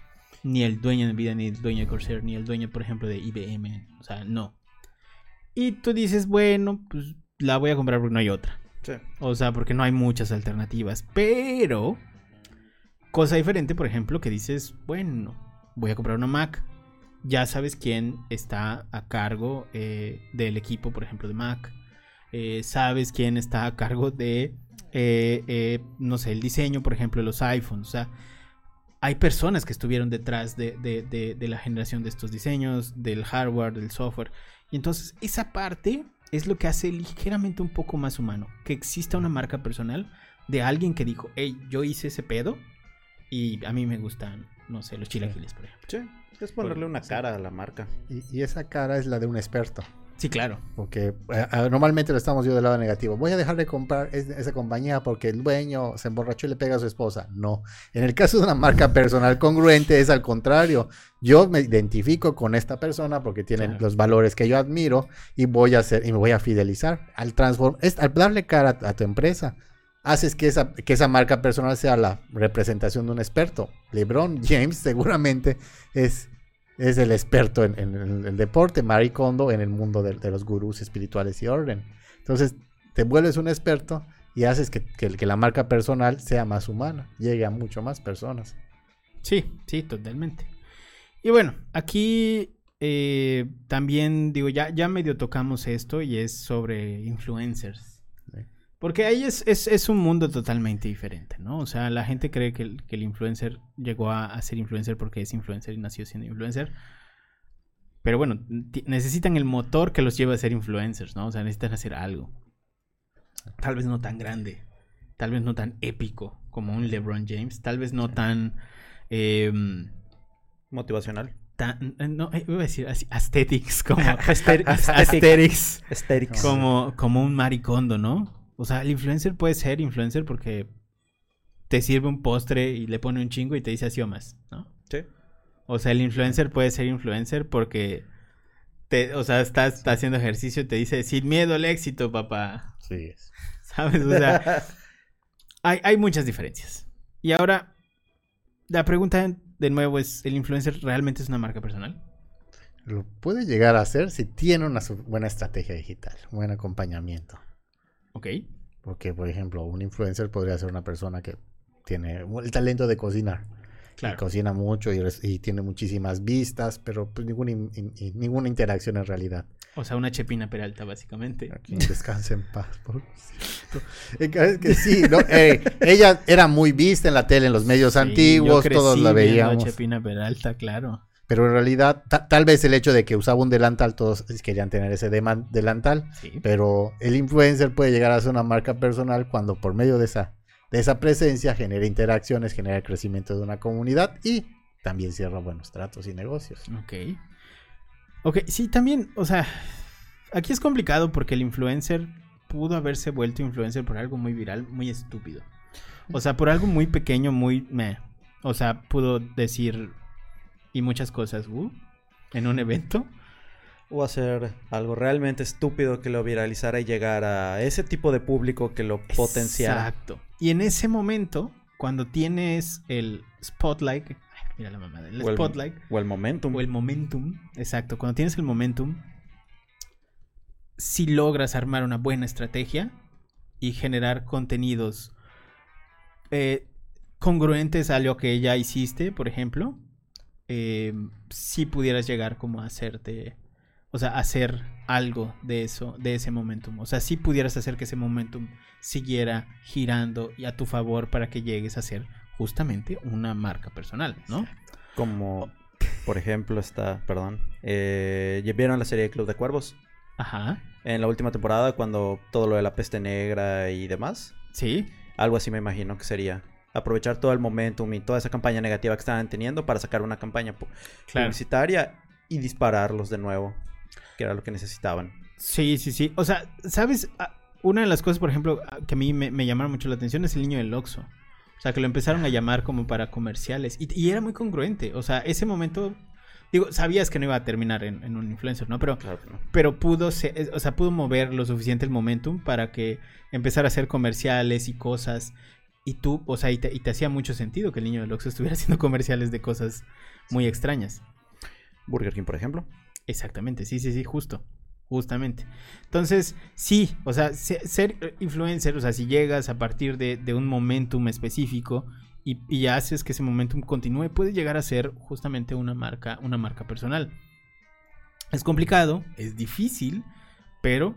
ni el dueño de Nvidia, ni el dueño de Corsair, ni el dueño, por ejemplo, de IBM. O sea, no. Y tú dices, bueno, pues la voy a comprar porque no hay otra. Sí. O sea, porque no hay muchas alternativas. Pero, cosa diferente, por ejemplo, que dices, bueno, voy a comprar una Mac. Ya sabes quién está a cargo eh, del equipo, por ejemplo, de Mac. Eh, sabes quién está a cargo de, eh, no sé, el diseño, por ejemplo, de los iPhones. O sea, hay personas que estuvieron detrás de, de- de- de la generación de estos diseños, del hardware, del software. Y entonces esa parte es lo que hace ligeramente un poco más humano. Que exista una marca personal de alguien que dijo, hey, yo hice ese pedo y a mí me gustan, no sé, los chilaquiles, por ejemplo. Sí. Es ponerle una Sí. cara a la marca. Y, y esa cara es la de un experto. Sí, claro. Porque eh, normalmente lo estamos yo del lado negativo. Voy a dejar de comprar es- esa compañía porque el dueño se emborrachó y le pega a su esposa. No. En el caso de una marca personal congruente es al contrario. Yo me identifico con esta persona porque tiene Claro. los valores que yo admiro y voy a hacer y me voy a fidelizar. Al transform es- al darle cara a, a tu empresa, haces que esa, que esa marca personal sea la representación de un experto. LeBron James seguramente es es el experto en, el, deporte, Marie Kondo en el mundo de, los gurús espirituales y orden. Entonces, te vuelves un experto y haces que, que- que la marca personal sea más humana, llegue a mucho más personas. Sí, sí, totalmente. Y bueno, aquí eh, también digo, ya, ya medio tocamos esto y es sobre influencers. Porque ahí es, es, es un mundo totalmente diferente, ¿no? O sea, la gente cree que el, que el influencer llegó a, a ser influencer porque es influencer y nació siendo influencer. Pero bueno, necesitan el motor que los lleve a ser influencers, ¿no? O sea, necesitan hacer algo. Tal vez no tan grande, tal vez no tan épico como un LeBron James, tal vez no tan... em, Motivacional. tan no, eh, iba a decir así, aesthetics, como Aesthetic- aesthetics, Aesthetics. como, como un maricondo, ¿no? O sea, el influencer puede ser influencer porque te sirve un postre y le pone un chingo y te dice así o más, ¿no? Sí. O sea, el influencer puede ser influencer porque te, o sea, estás está haciendo ejercicio y te dice sin miedo al éxito, papá. Sí, es. ¿Sabes? O sea, hay, hay muchas diferencias. Y ahora, la pregunta de nuevo es, ¿el influencer realmente es una marca personal? Lo puede llegar a hacer si tiene una buena estrategia digital, un buen acompañamiento. Ok. Porque, por ejemplo, un influencer podría ser una persona que tiene el talento de cocinar. Y Claro. cocina mucho y, y tiene muchísimas vistas, pero pues ninguna, in- in- in- ninguna interacción en realidad. O sea, una Chepina Peralta, básicamente. Aquí descanse en paz. El caso Es que sí, ¿no? Eh, ella era muy vista en la tele, en los medios Sí, yo antiguos, crecí todos la veíamos. Chepina Peralta, claro. Pero en realidad, ta- tal vez el hecho de que usaba un delantal, todos querían tener ese delantal. Sí. Pero el influencer puede llegar a ser una marca personal cuando por medio de esa, de esa presencia genera interacciones, genera el crecimiento de una comunidad y también cierra buenos tratos y negocios. Ok. Ok, sí, también, o sea, aquí es complicado porque el influencer pudo haberse vuelto influencer por algo muy viral, muy estúpido. O sea, por algo muy pequeño, muy meh. O sea, pudo decir y muchas cosas, uh, en un evento. O hacer algo realmente estúpido que lo viralizara y llegar a ese tipo de público que lo potenciara. Exacto. Y en ese momento, cuando tienes el spotlight, ay, mira la mamada, el O el- spotlight O el momentum. o el momentum, exacto, cuando tienes el momentum, si logras armar una buena estrategia y generar contenidos, eh, congruentes a lo que ya hiciste, por ejemplo, eh, si pudieras llegar como a hacerte, o sea, hacer algo de eso, de ese momentum. O sea, si pudieras hacer que ese momentum siguiera girando y a tu favor para que llegues a ser justamente una marca personal, ¿no? Como, por ejemplo, está, perdón, eh, ¿vieron la serie Club de Cuervos? Ajá. En la última temporada, cuando todo lo de la peste negra y demás. Sí. Algo así me imagino que sería. Aprovechar todo el momentum y toda esa campaña negativa que estaban teniendo para sacar una campaña Claro. publicitaria y dispararlos de nuevo, que era lo que necesitaban. Sí, sí, sí. O sea, ¿sabes? Ah, Una de las cosas, por ejemplo, ah, que a mí me, me llamaron mucho la atención es el niño del Oxxo. O sea, que lo empezaron a llamar como para comerciales. Y, y era muy congruente. O sea, ese momento... Digo, sabías que no iba a terminar en, en un influencer, ¿no? Pero, Claro que no. pero pudo, se- es- o sea, pudo mover lo suficiente el momentum para que empezara a hacer comerciales y cosas. Y tú, o sea, y te, y te hacía mucho sentido que el niño del Oxxo estuviera haciendo comerciales de cosas muy extrañas. Burger King, por ejemplo. Exactamente, sí, sí, sí, justo. Justamente. Entonces, sí, o sea, se- ser influencer, o sea, si llegas a partir de, de un momentum específico y, y haces que ese momentum continúe, puede llegar a ser justamente una marca, una marca personal. Es complicado, es difícil, pero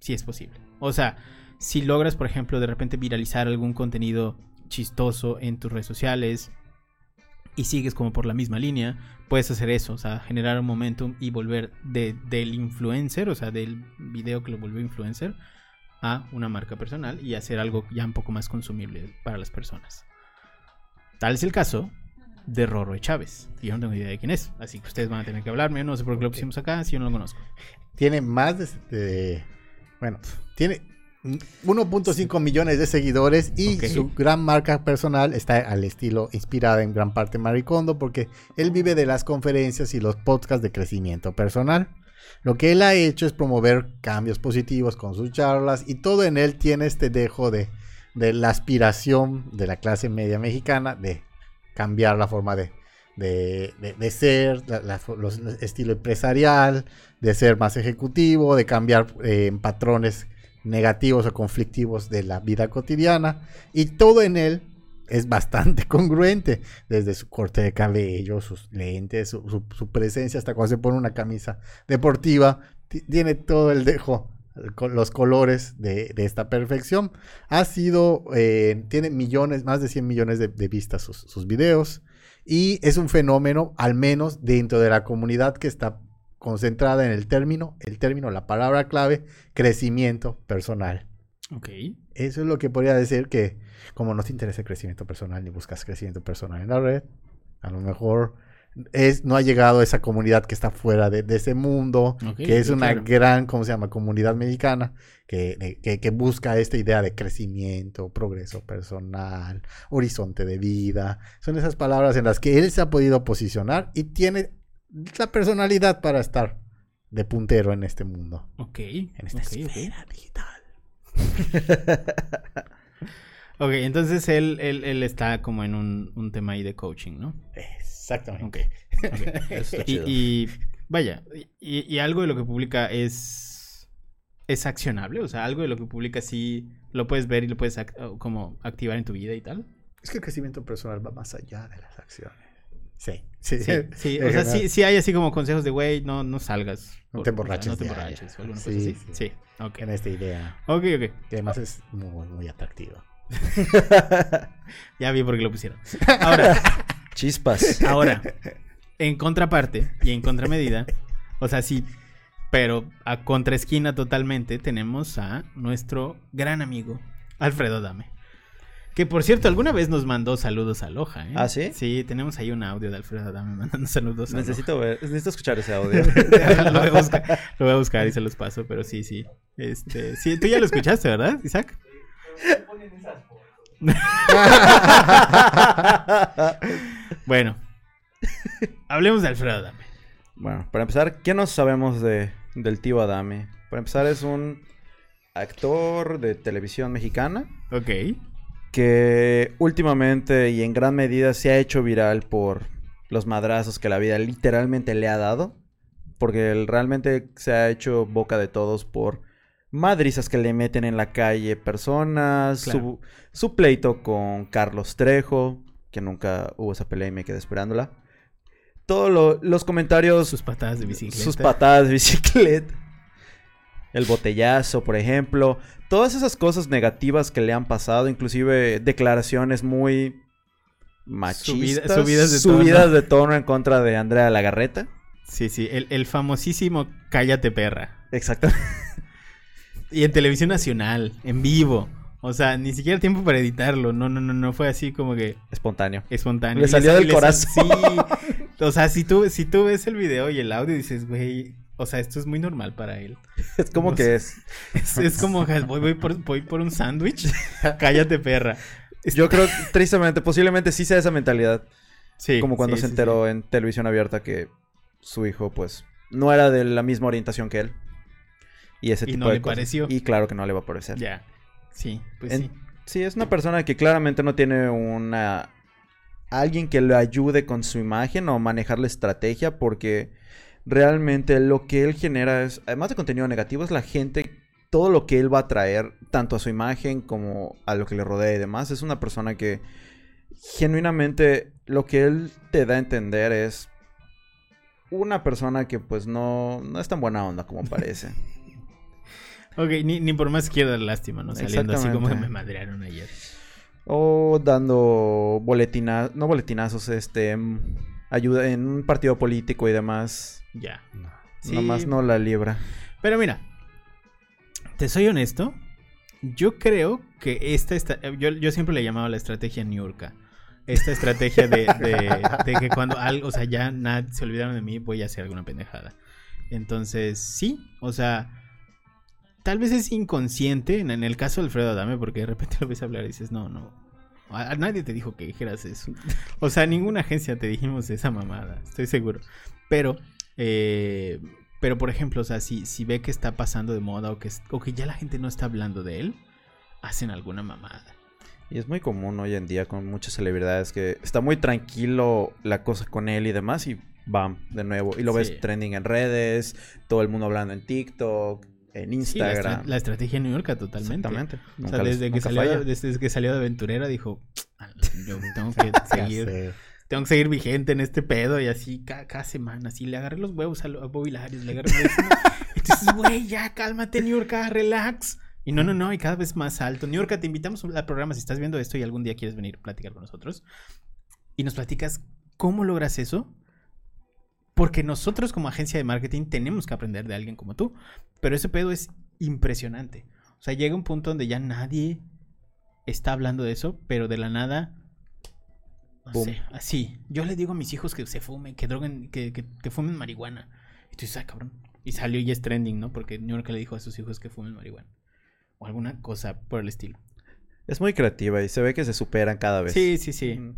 sí es posible. O sea, si logras, por ejemplo, de repente viralizar algún contenido chistoso en tus redes sociales y sigues como por la misma línea, puedes hacer eso, o sea, generar un momentum y volver de, del influencer, o sea, del video que lo volvió influencer, a una marca personal y hacer algo ya un poco más consumible para las personas. Tal es el caso de Rorro de Chávez. Y yo no tengo idea de quién es, así que ustedes van a tener que hablarme. No sé por qué lo pusimos acá, si yo no lo conozco. Tiene más de, de- bueno, tiene 1.5 millones de seguidores y su gran marca personal está al estilo inspirada en gran parte en Maricondo porque él vive de las conferencias y los podcasts de crecimiento personal. Lo que él ha hecho es promover cambios positivos con sus charlas y todo en él tiene este dejo de, de la aspiración de la clase media mexicana de cambiar la forma de, de, de- de ser, la- la- los- el estilo empresarial, de ser más ejecutivo, de cambiar eh, patrones negativos o conflictivos de la vida cotidiana. Y todo en él es bastante congruente, desde su corte de cabello, sus lentes, su, presencia, hasta cuando se pone una camisa deportiva, ti- tiene todo el dejo. Los colores de, esta perfección. Ha sido, eh, tiene millones, más de 100 millones de, de vistas sus, sus videos. Y es un fenómeno, al menos dentro de la comunidad que está concentrada en el término, el término, la palabra clave, crecimiento personal. Ok. Eso es lo que podría decir que, como no te interesa el crecimiento personal ni buscas crecimiento personal en la red, a lo mejor es, no ha llegado a esa comunidad que está fuera de, de ese mundo, que es una claro. gran, ¿cómo se llama?, comunidad mexicana que, que busca esta idea de crecimiento, progreso personal, horizonte de vida. Son esas palabras en las que él se ha podido posicionar y tiene la personalidad para estar de puntero en este mundo, Ok. en esta esfera digital. Ok, entonces él, él, él está como en un, un tema ahí de coaching, ¿no? Exactamente. Ok. ok. Eso Y, y, vaya, y, y algo de lo que publica es es accionable, o sea, algo de lo que publica sí lo puedes ver y lo puedes como activar en tu vida y tal. Es que el crecimiento personal va más allá de las acciones. Sí, sí, Sí, sí, o sea, sí, sí hay así como consejos de, güey, no, no salgas. No te emborraches No te emborraches alguna Sí, cosa así. sí. Sí, ok. En esta idea, Ok, ok. que además es muy, muy atractiva. Ya vi por qué lo pusieron. Ahora, Chispas. ahora, en contraparte y en contramedida, o sea, sí, pero a contraesquina totalmente tenemos a nuestro gran amigo Alfredo Dame. Que por cierto, alguna vez nos mandó saludos a Loja, ¿eh? ¿Ah, sí? Sí, tenemos ahí un audio de Alfredo Dame mandando saludos a Loja. necesito ver, necesito escuchar ese audio. lo, voy a buscar, lo voy a buscar y se los paso, pero sí, sí. Este, sí, tú ya lo escuchaste, ¿verdad, Isaac? bueno, hablemos de Alfredo Adame. Bueno, para empezar, ¿qué nos sabemos de, del tío Adame? Para empezar, es un actor de televisión mexicana Ok. Que últimamente y en gran medida se ha hecho viral por los madrazos que la vida literalmente le ha dado. Porque él realmente se ha hecho boca de todos por madrizas que le meten en la calle personas, Claro. su, su pleito con Carlos Trejo, que nunca hubo esa pelea y me quedé esperándola. Todos los comentarios, Sus patadas de bicicleta. sus patadas de bicicleta, el botellazo, por ejemplo, todas esas cosas negativas que le han pasado, inclusive declaraciones muy machistas, subidas de tono. subidas de tono en contra de Andrea Lagarreta. Sí, sí, el, el famosísimo Cállate perra. Exacto. Y en televisión nacional, en vivo. O sea, ni siquiera tiempo para editarlo. No, no, no, no fue así como que Espontáneo. espontáneo. Le salió sal- del corazón. Sí. O sea, si tú, si tú ves el video y el audio dices, güey, o sea, esto es muy normal para él. Es como No que es. Es, es como, voy, voy por, voy por un sándwich. Cállate perra. Yo creo, tristemente, posiblemente sí sea esa mentalidad. Sí. como cuando sí, se sí, enteró en televisión abierta que su hijo, pues, no era de la misma orientación que él. Y ese Y tipo no de le cosas. pareció. Y claro que no le va a parecer. Ya. Sí, pues En- sí. Sí, es una persona que claramente no tiene una... Alguien que le ayude con su imagen o manejar la estrategia porque realmente lo que él genera es, además de contenido negativo, es la gente, todo lo que él va a traer, tanto a su imagen como a lo que le rodea y demás. Es una persona que genuinamente lo que él te da a entender es una persona que pues no, no es tan buena onda como parece. Ok, ni, ni por más quiero dar lástima, ¿no? Saliendo así como me madrearon ayer. O dando boletina, no boletinazos, este, ayuda en un partido político y demás. Ya. No. Sí. Nomás no la libra. Pero mira, te soy honesto. Yo creo que esta está. Yo, yo siempre le llamaba la estrategia Niurka. Esta estrategia de, de- de que cuando algo, o sea, ya nada, se olvidaron de mí, voy a hacer alguna pendejada. Entonces, sí, o sea, tal vez es inconsciente en, en el caso de Alfredo Adame, porque de repente lo ves hablar y dices, no, no. A, a nadie te dijo que dijeras eso. O sea, ninguna agencia te dijimos esa mamada, estoy seguro. Pero, eh, pero por ejemplo, o sea, si, si ve que está pasando de moda o que, es- o que ya la gente no está hablando de él, hacen alguna mamada. Y es muy común hoy en día con muchas celebridades que está muy tranquilo la cosa con él y demás y bam, de nuevo. Y lo Sí. ves trending en redes, todo el mundo hablando en TikTok, en Sí, la, Instagram. estra- la estrategia New York totalmente. Exactamente. O Nunca sea, les- desde que, salió, desde que salió de aventurera dijo, "Ah, yo tengo que seguir. Tengo que seguir vigente en este pedo y así ca- cada, semana, así le agarré los huevos a, a Bobby Larios, le agarré los huevos. Entonces, güey, ya cálmate, New York, relax. Y no, no, no, y cada vez más alto. New York, te invitamos al programa si estás viendo esto y algún día quieres venir a platicar con nosotros. Y nos platicas cómo logras eso. Porque nosotros como agencia de marketing tenemos que aprender de alguien como tú. Pero ese pedo es impresionante. O sea, llega un punto donde ya nadie está hablando de eso, pero de la nada... No sé, así. Yo le digo a mis hijos que se fumen, que droguen, que, que, que fumen marihuana. Y tú dices, ah, cabrón. Y salió y es trending, ¿no? Porque New York le dijo a sus hijos que fumen marihuana. O alguna cosa por el estilo. Es muy creativa y se ve que se superan cada vez. Sí, sí, sí. Mm.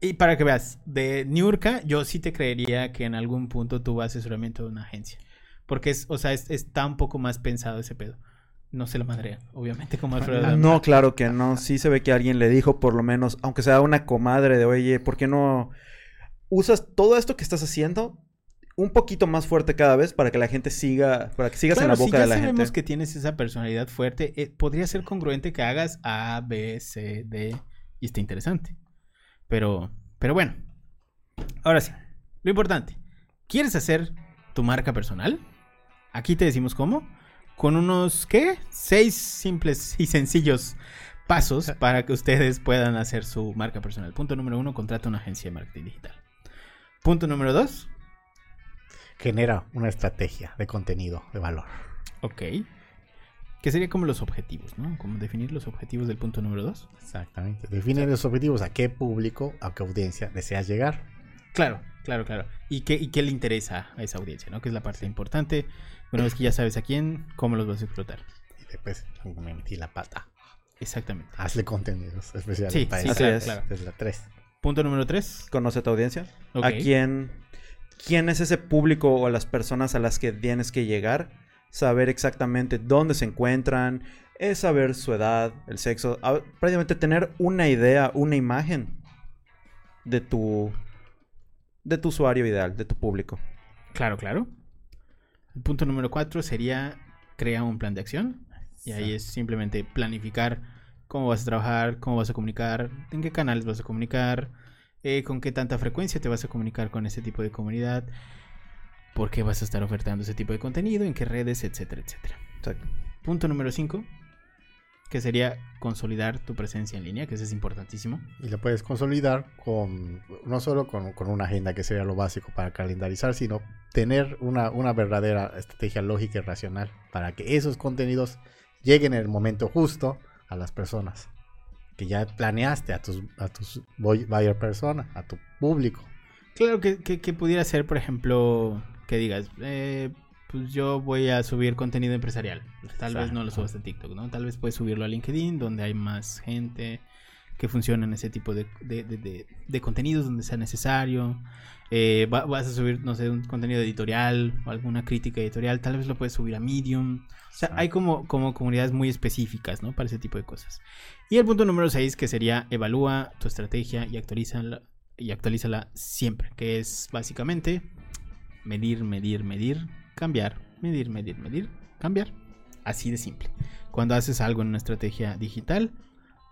Y para que veas, de Niurka, yo sí te creería que en algún punto tuvo asesoramiento de una agencia. Porque es, o sea, es- está un poco más pensado ese pedo. No se la madrea, obviamente, como Alfredo. Adame. No, claro que no. Sí se ve que alguien le dijo, por lo menos, aunque sea una comadre de, oye, ¿por qué no usas todo esto que estás haciendo un poquito más fuerte cada vez para que la gente siga, para que sigas Claro, en la boca si ya de la sabemos gente? que tienes esa personalidad fuerte, eh, podría ser congruente que hagas A, B, C, D y esté interesante. Pero, pero bueno. Ahora sí, lo importante. ¿Quieres hacer tu marca personal? Aquí te decimos cómo. Con unos, ¿qué? Seis simples y sencillos pasos para que ustedes puedan hacer su marca personal. Punto número uno, contrata una agencia de marketing digital. Punto número dos, Genera una estrategia de contenido de valor. Ok. Que sería como los objetivos, ¿no? Como definir los objetivos del punto número dos. Exactamente. Define los objetivos, a qué público, a qué audiencia deseas llegar. Claro, claro, claro. ¿Y qué, ¿Y qué le interesa a esa audiencia, ¿no? Que es la parte importante. Una vez que ya sabes a quién, cómo los vas a explotar. Y después me metí la pata. Exactamente. Hazle contenidos especiales Sí, para sí, eso. Es. claro. Es la 3. Punto número tres. ¿Conoce tu audiencia? Ok. ¿A quién, quién es ese público o las personas a las que tienes que llegar? Saber exactamente dónde se encuentran, es saber su edad, el sexo, a- prácticamente tener una idea, una imagen de tu de tu usuario ideal, de tu público. Claro, claro. Punto número cuatro sería crea un plan de acción. Y ahí es simplemente planificar cómo vas a trabajar, cómo vas a comunicar, en qué canales vas a comunicar, eh, con qué tanta frecuencia te vas a comunicar con ese tipo de comunidad, por qué vas a estar ofertando ese tipo de contenido, en qué redes, etcétera, etcétera. Exacto. Punto número 5, que sería consolidar tu presencia en línea, que eso es importantísimo. Y lo puedes consolidar con no solo con, con una agenda que sería lo básico para calendarizar, sino tener una, una verdadera estrategia lógica y racional para que esos contenidos lleguen en el momento justo a las personas que ya planeaste, a tus, a tus buy- buyer persona, a tu público. Claro que, que- que pudiera ser, por ejemplo, que digas, eh, pues yo voy a subir contenido empresarial. Tal vez no lo subas a TikTok, ¿no? Tal vez puedes subirlo a LinkedIn, donde hay más gente que funciona en ese tipo de, de- de- de- de contenidos donde sea necesario. Eh, va- vas a subir, no sé, un contenido editorial o alguna crítica editorial, tal vez lo puedes subir a Medium. O sea, hay como, como comunidades muy específicas, ¿no? Para ese tipo de cosas. Y el punto número 6, que sería evalúa tu estrategia y actualízala, y actualízala siempre, que es básicamente medir, medir, medir, cambiar, medir, medir, medir, cambiar. Así de simple. Cuando haces algo en una estrategia digital,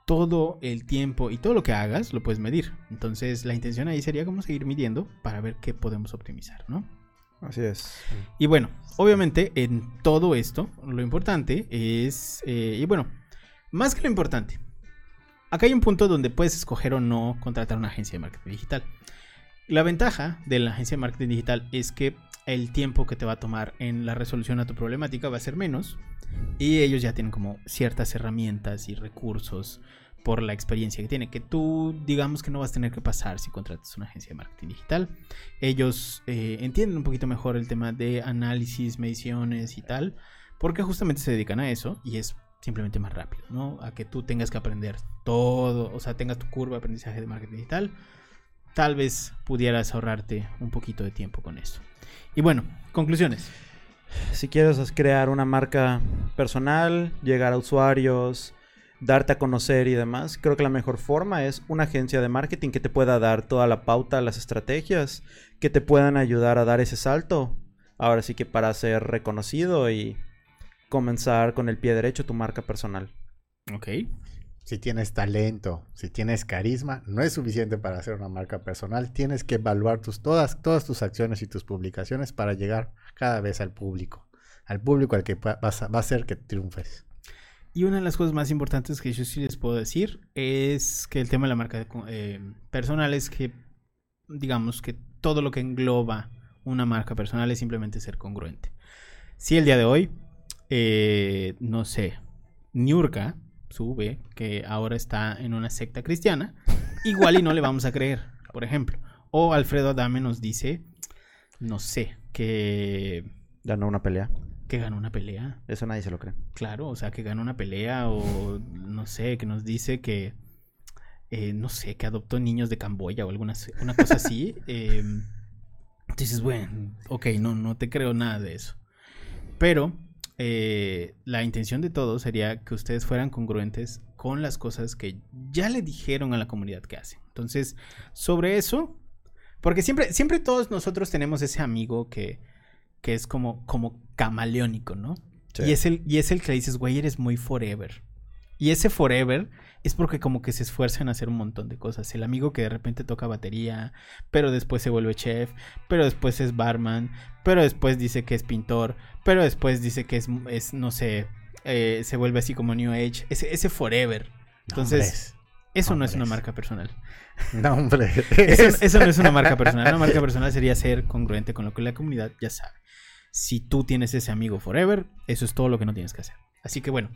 todo el tiempo y todo lo que hagas lo puedes medir. Entonces la intención ahí sería como seguir midiendo para ver qué podemos optimizar, ¿no? Así es. Y bueno, obviamente en todo esto, lo importante es, eh, y bueno, más que lo importante, acá hay un punto donde puedes escoger o no contratar una agencia de marketing digital. La ventaja de la agencia de marketing digital es que el tiempo que te va a tomar en la resolución a tu problemática va a ser menos y ellos ya tienen como ciertas herramientas y recursos por la experiencia que tiene, que tú digamos que no vas a tener que pasar si contratas una agencia de marketing digital. Ellos eh, entienden un poquito mejor el tema de análisis, mediciones y tal, porque justamente se dedican a eso y es simplemente más rápido, ¿no? A que tú tengas que aprender todo, o sea, tengas tu curva de aprendizaje de marketing digital, tal vez pudieras ahorrarte un poquito de tiempo con eso. Y bueno, conclusiones. Si quieres es crear una marca personal, llegar a usuarios, darte a conocer y demás, creo que la mejor forma es una agencia de marketing que te pueda dar toda la pauta, las estrategias, que te puedan ayudar a dar ese salto. Ahora sí que para ser reconocido y comenzar con el pie derecho tu marca personal. Ok. Si tienes talento, si tienes carisma, no es suficiente para hacer una marca personal. Tienes que evaluar tus, todas, todas tus acciones y tus publicaciones para llegar cada vez al público. Al público al que va, vas a- va a hacer que triunfes. Y una de las cosas más importantes que yo sí les puedo decir es que el tema de la marca eh, personal es que, digamos, que todo lo que engloba una marca personal es simplemente ser congruente. Si el día de hoy, eh, no sé, Niurka sube que ahora está en una secta cristiana, igual y no le vamos a creer, por ejemplo. O Alfredo Adame nos dice, no sé, que, Ganó una pelea. que ganó una pelea. Eso nadie se lo cree. Claro, o sea, que gana una pelea o no sé, que nos dice que, eh, no sé, que adoptó niños de Camboya o alguna una cosa así. eh, dices, bueno, ok, no, no te creo nada de eso. Pero eh, la intención de todo sería que ustedes fueran congruentes con las cosas que ya le dijeron a la comunidad que hacen. Entonces, sobre eso, porque siempre, siempre todos nosotros tenemos ese amigo que, que es como, como camaleónico, ¿no? Sí. Y, es el, y es el que le dices, güey, eres muy forever. Y ese forever es porque como que se esfuerzan en hacer un montón de cosas. El amigo que de repente toca batería, pero después se vuelve chef, pero después es barman, pero después dice que es pintor, pero después dice que es, es no sé, eh, se vuelve así como New Age. Ese, ese forever. Entonces, eso no es una marca personal. No, hombre. Eso, Es- eso no es una marca personal. Una marca personal sería ser congruente con lo que la comunidad ya sabe. Si tú tienes ese amigo forever, eso es todo lo que no tienes que hacer. Así que bueno,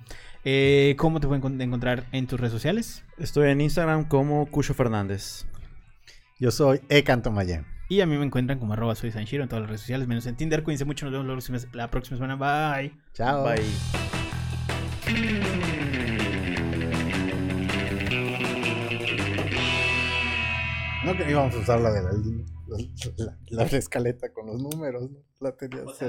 eh, ¿cómo te pueden con- encontrar en tus redes sociales? Estoy en Instagram como Cucho Fernández. Yo soy Ecanto Mayen. Y a mí me encuentran como arroba soy Sanshiro en todas las redes sociales, menos en Tinder. Cuídense mucho, nos vemos la próxima- semana. Bye. Chao. Bye. No que íbamos a usar la de la, la, la- la escaleta con los números, ¿no? La sea,